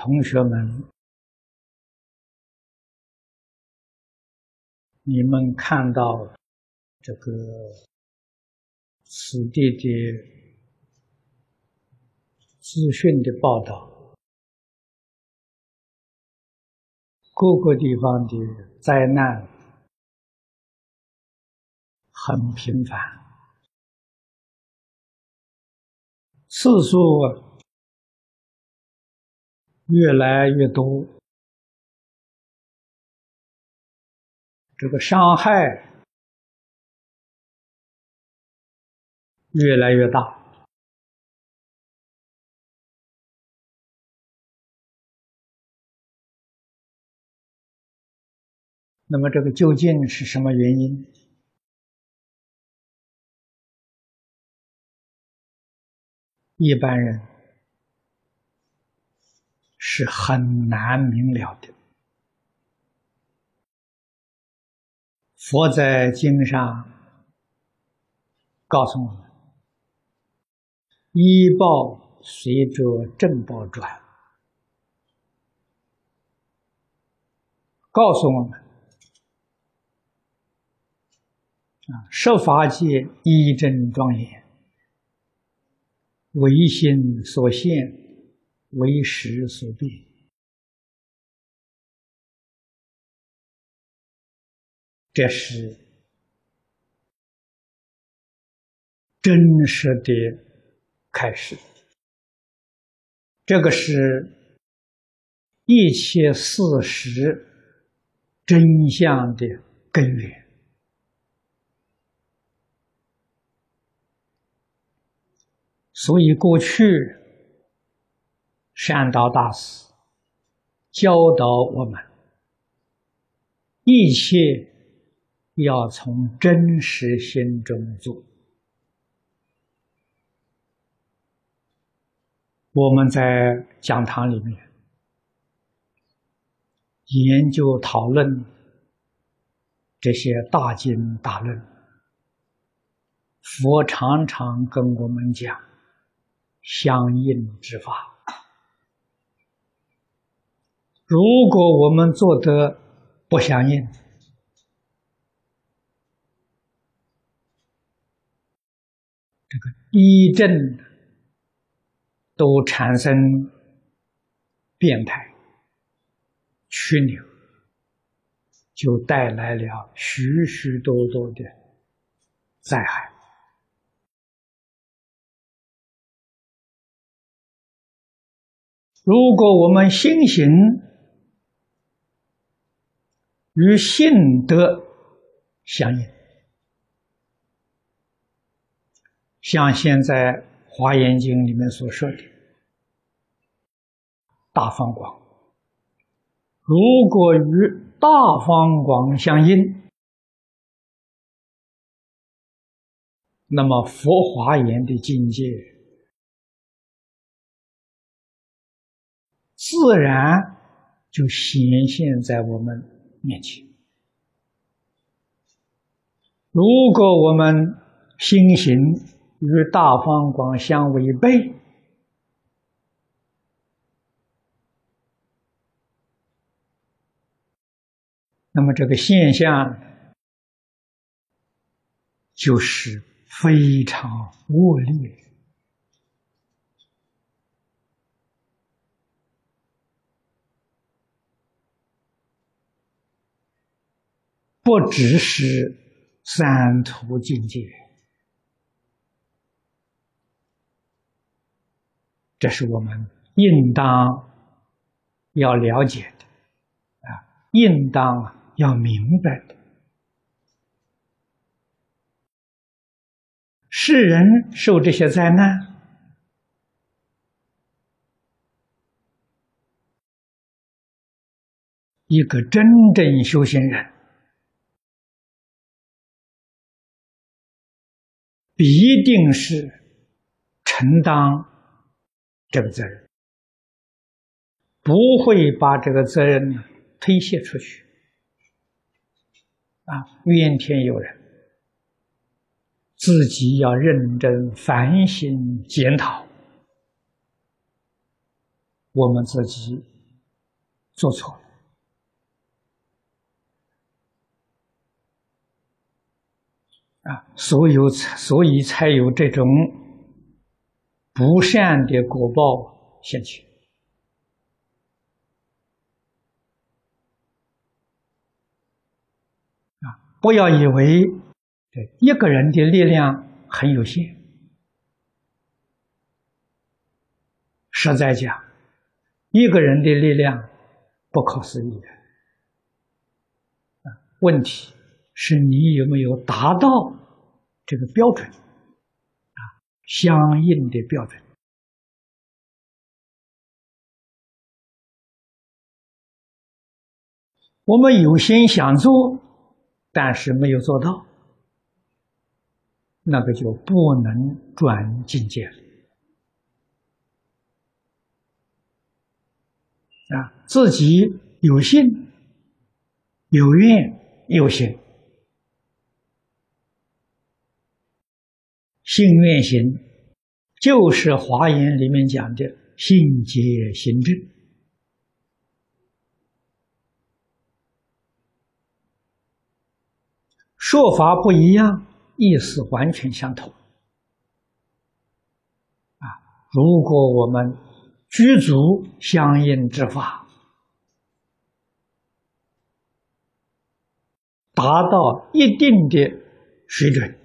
同学们，你们看到这个此地的资讯的报道，各个地方的灾难很频繁，次数。越来越多，这个伤害越来越大。那么，这个究竟是什么原因？一般人。是很难明了的。佛在经上告诉我们：“医报随着正报转。”告诉我们：“啊，设法界一真庄严，唯心所现。”为时所变，这是真实的开始。这个是一切事实真相的根源。所以过去。善导大师教导我们：一切要从真实心中做。我们在讲堂里面研究讨论这些大经大论，佛常常跟我们讲相应之法。如果我们做的不相应，这个一阵都产生变态、曲扭，就带来了许许多多的灾害。如果我们心行，与性德相应，像现在《华严经》里面所说的大方广，如果与大方广相应，那么佛华严的境界自然就显现在我们。面前，如果我们心行与大方广相违背，那么这个现象就是非常恶劣。不只是三途境界，这是我们应当要了解的，啊，应当要明白的。世人受这些灾难，一个真正修行人。必定是承担这个责任，不会把这个责任呢推卸出去。啊，怨天尤人，自己要认真反省检讨，我们自己做错了。啊，所有所以才有这种不善的果报现起啊！不要以为对一个人的力量很有限，实在讲。一个人的力量不可思议的啊！问题是你有没有达到这个标准啊？相应的标准。我们有心想做，但是没有做到，那个就不能转境界了。啊，自己有信、有愿、有行，信愿行，就是华严里面讲的信解行证，说法不一样，意思完全相同。啊，如果我们。具足相应之法，达到一定的水准，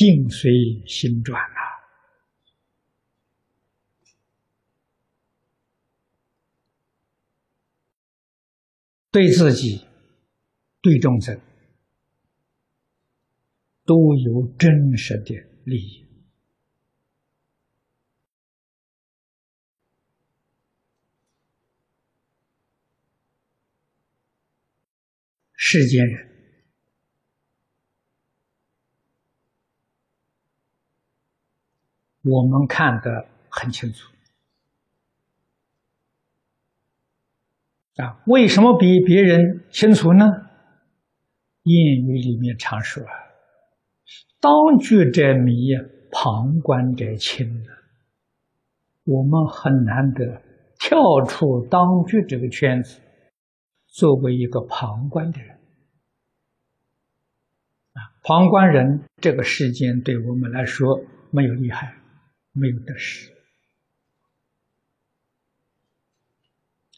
境随心转啊！对自己、对众生，都有真实的利益。世间人，我们看得很清楚啊！为什么比别人清楚呢？谚语里面常说：“当局者迷，旁观者清。”我们很难得跳出当局这个圈子。作为一个旁观的人，啊，旁观人，这个世间对我们来说没有利害，没有得失，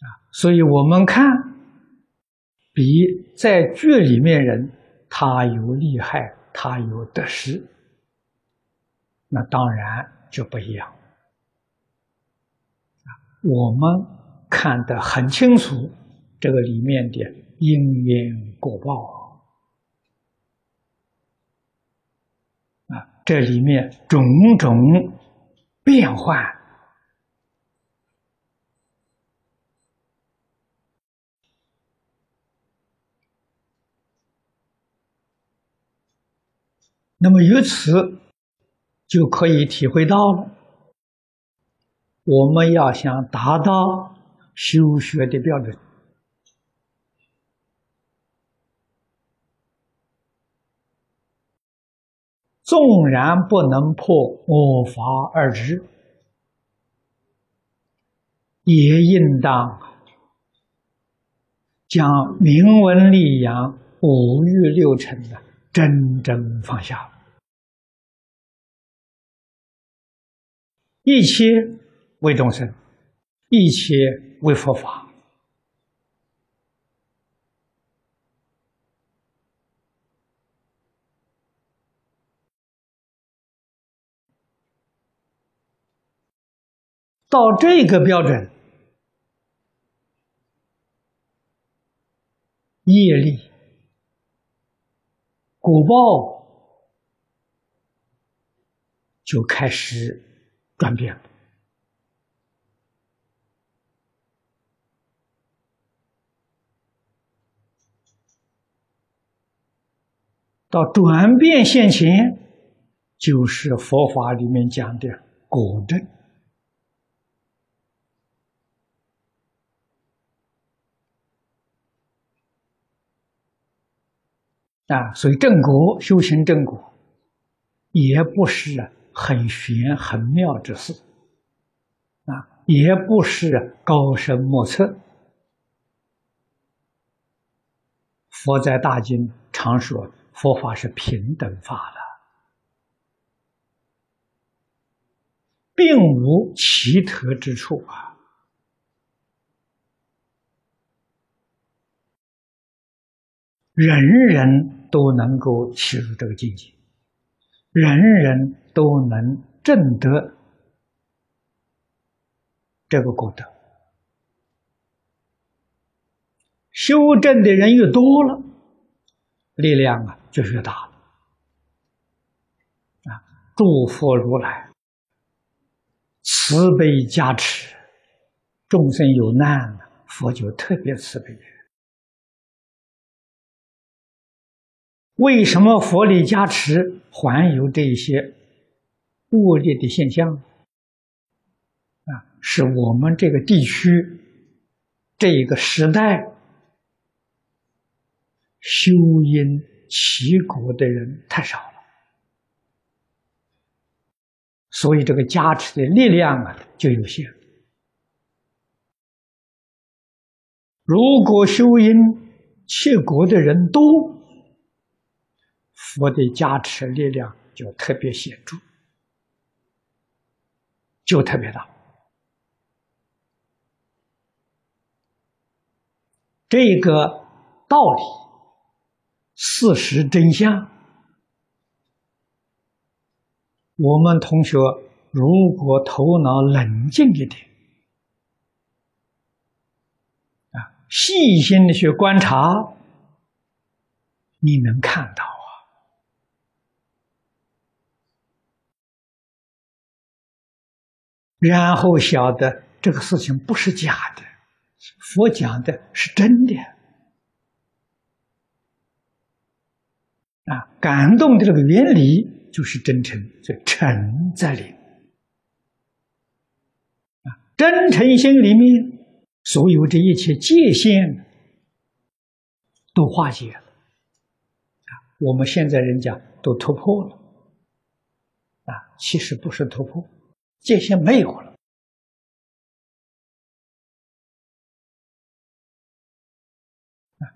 啊，所以我们看，比在剧里面人，他有利害，他有得失，那当然就不一样，我们看得很清楚。这个里面的因缘果报啊，这里面种种变换，那么由此就可以体会到了，我们要想达到修学的标准。纵然不能破我法二执，也应当将明文利养、五欲六尘的真正放下，一切为众生，一切为佛法。到这个标准，业力、果报就开始转变。到转变现前，就是佛法里面讲的果证。啊，所以正果修行正果，也不是很玄很妙之事。啊也不是高深莫测。佛在大经常说，佛法是平等法了，并无奇特之处啊。人人都能够起入这个境界，人人都能证得这个果德。修正的人越多了，力量啊就越大了。啊，诸佛如来慈悲加持，众生有难，佛就特别慈悲。为什么佛力加持还有这些恶劣的现象？啊，是我们这个地区这一个时代修因起果的人太少了，所以这个加持的力量啊就有限。如果修因起果的人多，佛的加持力量就特别显著，就特别大。这个道理、事实真相，我们同学如果头脑冷静一点，啊，细心的去观察，你能看到。然后晓得这个事情不是假的，佛讲的是真的啊！感动的这个原理就是真诚，这诚在里面啊，真诚心里面所有这一切界限都化解了啊！我们现在人家都突破了啊，其实不是突破。界限没有了，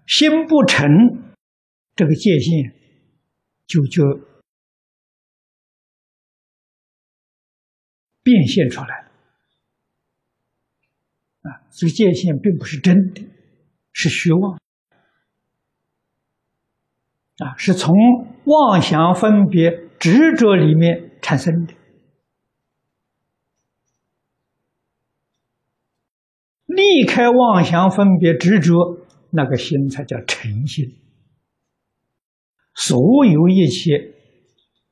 心不成，这个界限就就变现出来了。啊，这个界限并不是真的，是虚妄，啊，是从妄想分别执着里面产生的。离开妄想分别执着，那个心才叫诚心。所有一切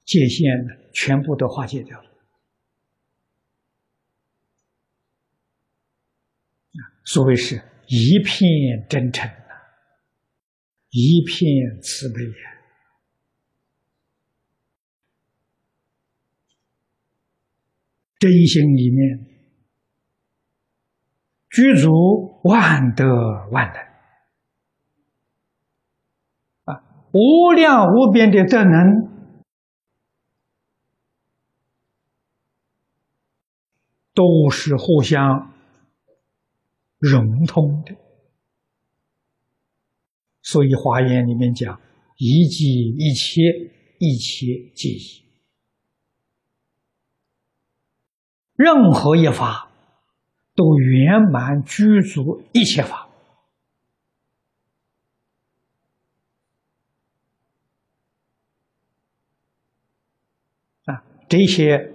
界限全部都化解掉了，所谓是一片真诚呐，一片慈悲呀，真心里面。具足万德万能啊，无量无边的德能，都是互相融通的。所以《华严》里面讲：“一即一切，一切即一。”任何一法。都圆满具足一切法啊！这些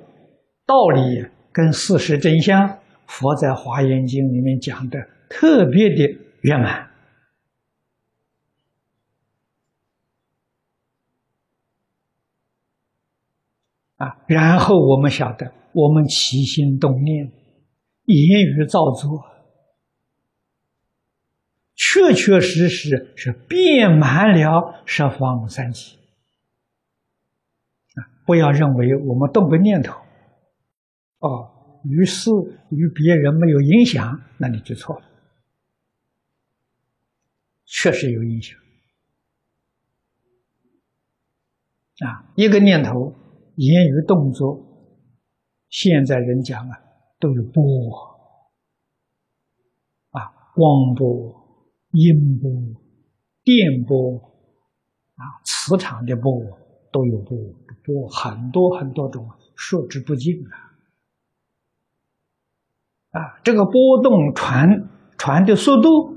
道理跟事实真相，佛在《华严经》里面讲的特别的圆满啊！然后我们晓得，我们起心动念。言语造作，确确实实是遍满了十方三界啊！不要认为我们动个念头，哦，于是与别人没有影响，那你就错了。确实有影响啊！一个念头、言语、动作，现在人讲啊。都有波啊，光波、音波、电波啊，磁场的波都有波，波很多很多种，数之不尽啊！啊，这个波动传传的速度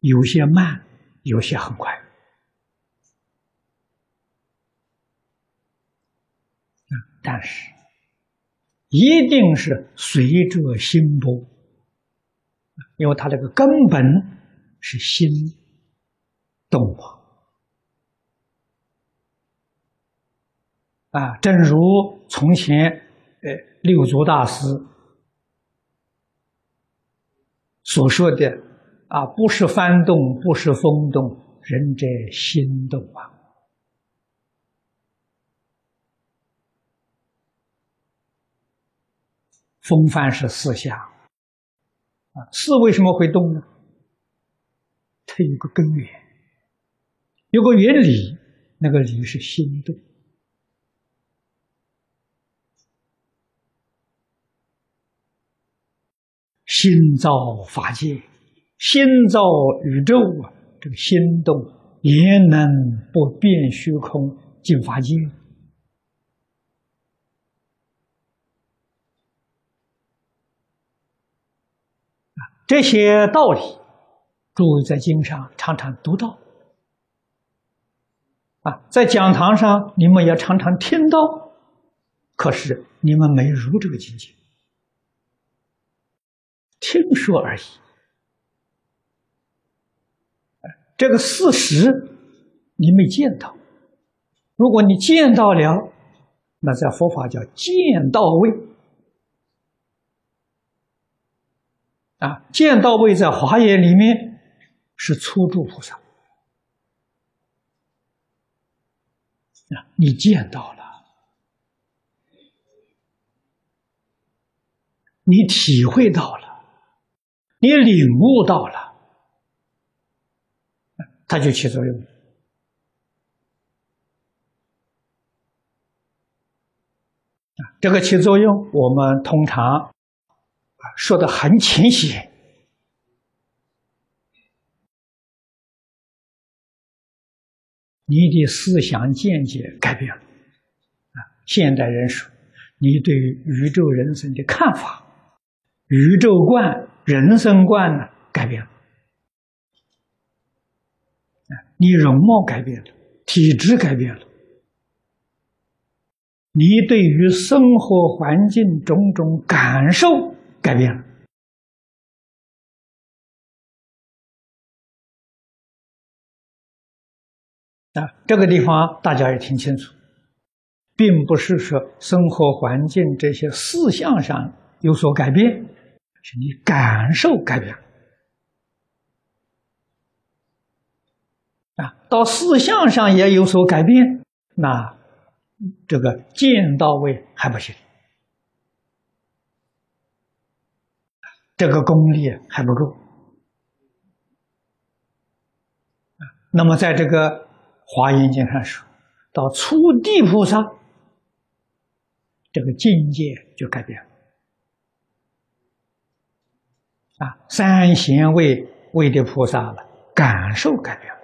有些慢，有些很快。但是，一定是随着心波，因为它这个根本是心动啊。啊，正如从前，呃，六祖大师所说的啊，不是幡动，不是风动，人者心动啊。风帆是四象，啊，四为什么会动呢？它有个根源，有个原理，那个理是心动，心造法界，心造宇宙啊，这个心动也能不变虚空进法界。这些道理，诸位在经上常常读到，啊，在讲堂上你们也常常听到，可是你们没入这个境界，听说而已。这个事实你没见到，如果你见到了，那在佛法叫见到位。啊，见到位在华严里面是初住菩萨啊，你见到了，你体会到了，你领悟到了，它就起作用。这个起作用，我们通常。说的很浅显，你的思想见解改变了啊！现代人说，你对宇宙人生的看法、宇宙观、人生观呢改变了啊！你容貌改变了，体质改变了，你对于生活环境种种感受。改变啊！这个地方大家也听清楚，并不是说生活环境这些事项上有所改变，是你感受改变了啊。到事项上也有所改变，那这个见到位还不行。这个功力还不够那么，在这个《华严经》上说，到初地菩萨，这个境界就改变了啊。三贤位位的菩萨了，感受改变了，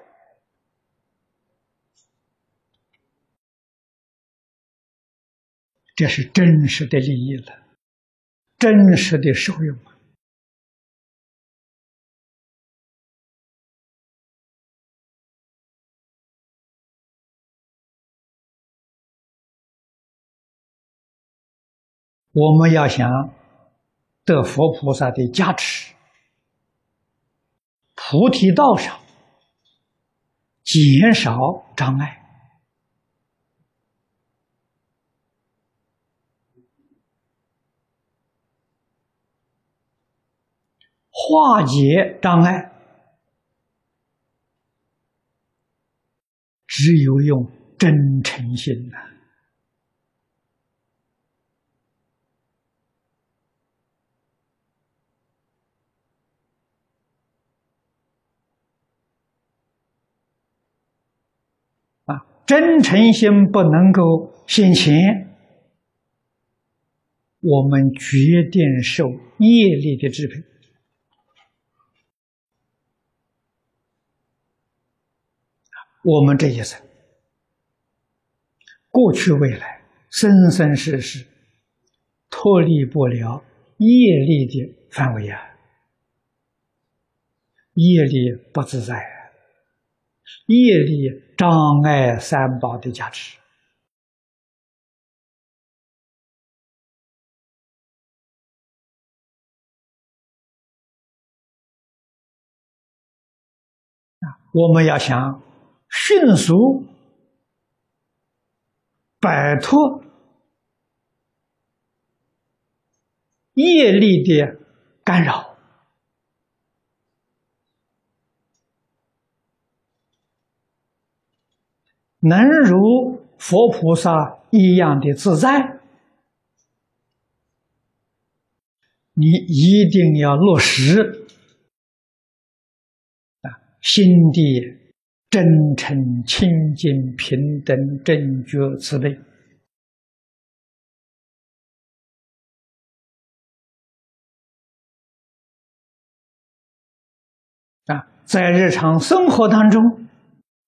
这是真实的利益了，真实的受用啊。我们要想得佛菩萨的加持，菩提道上减少障碍，化解障碍，只有用真诚心呐。真诚心不能够现前。我们决定受业力的支配。我们这一生。过去、未来、生生世世，脱离不了业力的范围啊。业力不自在。业力障碍三宝的价值。我们要想迅速摆脱业力的干扰，能如佛菩萨一样的自在，你一定要落实。心地真诚、清净、平等、正觉、慈悲啊，在日常生活当中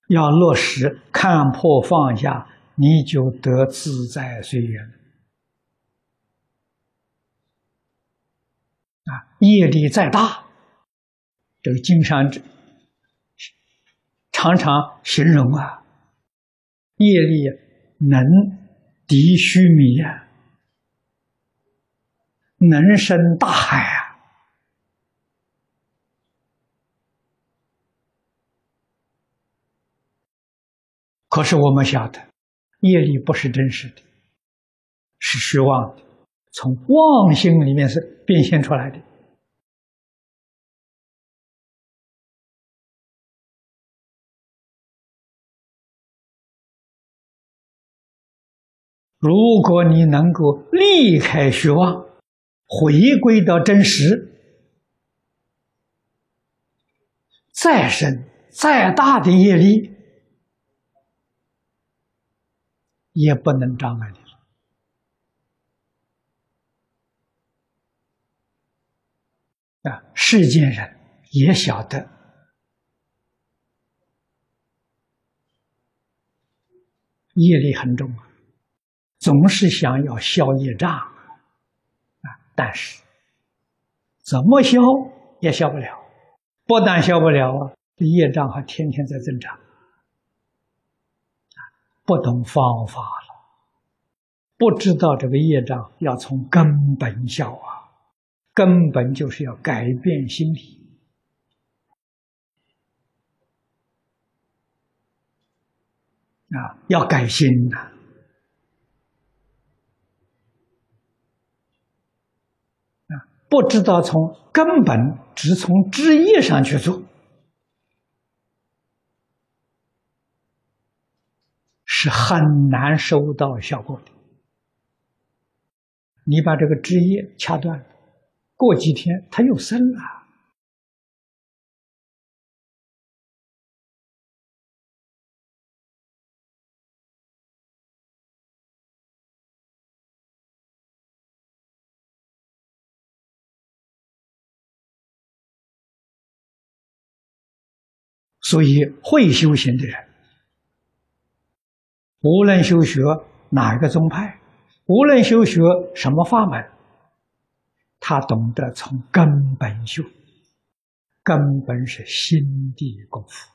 要落实看破放下，你就得自在随缘啊！业力再大，这个经上常常形容啊，业力能敌须弥啊，能生大海啊。可是我们晓得，业力不是真实的，是虚妄的，从妄心里面是变现出来的。如果你能够离开虚妄，回归到真实，再深再大的业力，也不能障碍你了。啊，世间人也晓得业力很重啊。总是想要消业障啊，但是怎么消也消不了，不但消不了啊，这业障还天天在增长不懂方法了，不知道这个业障要从根本消啊，根本就是要改变心理。啊，要改心呐。不知道从根本，只从枝叶上去做，是很难收到效果的。你把这个枝叶掐断，过几天它又生了。所以，会修行的人，无论修学哪一个宗派，无论修学什么法门，他懂得从根本修，根本是心地功夫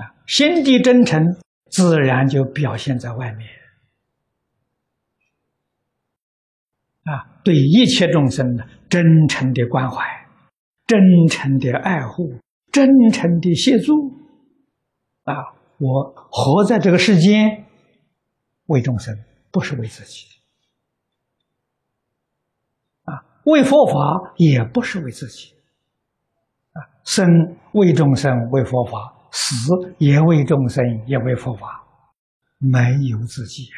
啊，心地真诚，自然就表现在外面啊，对一切众生的真诚的关怀。真诚的爱护，真诚的协助，啊！我活在这个世间，为众生，不是为自己，啊！为佛法也不是为自己，啊！生为众生，为佛法；死也为众生，也为佛法，没有自己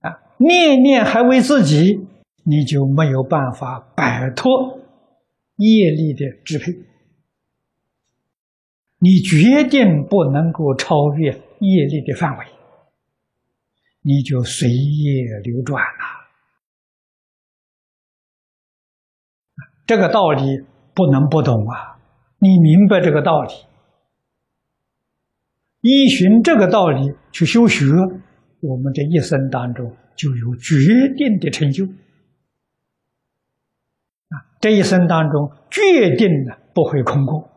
啊！念念还为自己，你就没有办法摆脱业力的支配，你决定不能够超越业力的范围，你就随业流转了。这个道理不能不懂啊！你明白这个道理，依循这个道理去修学，我们这一生当中就有决定的成就！这一生当中决定了不会空过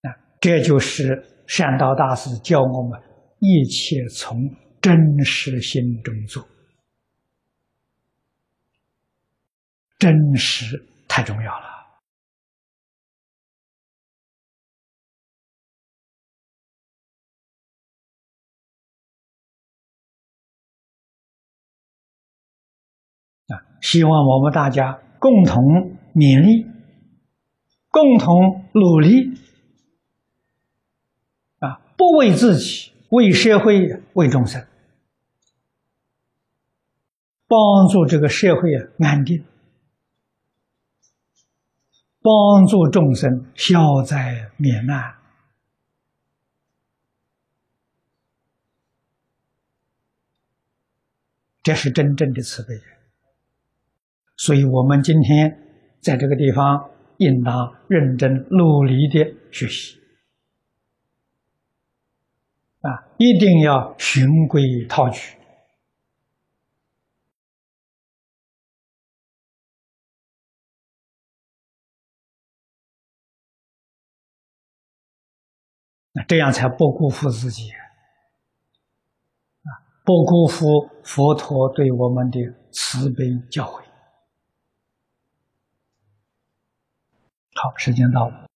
啊！这就是善道大师教我们一切从真实心中做。真实太重要了希望我们大家共同勉励，共同努力啊！不为自己，为社会，为众生，帮助这个社会啊安定。帮助众生消灾免难，这是真正的慈悲。所以，我们今天在这个地方，应当认真努力的学习啊！一定要循规蹈矩。那这样才不辜负自己啊！不辜负佛陀对我们的慈悲教诲。好，时间到了。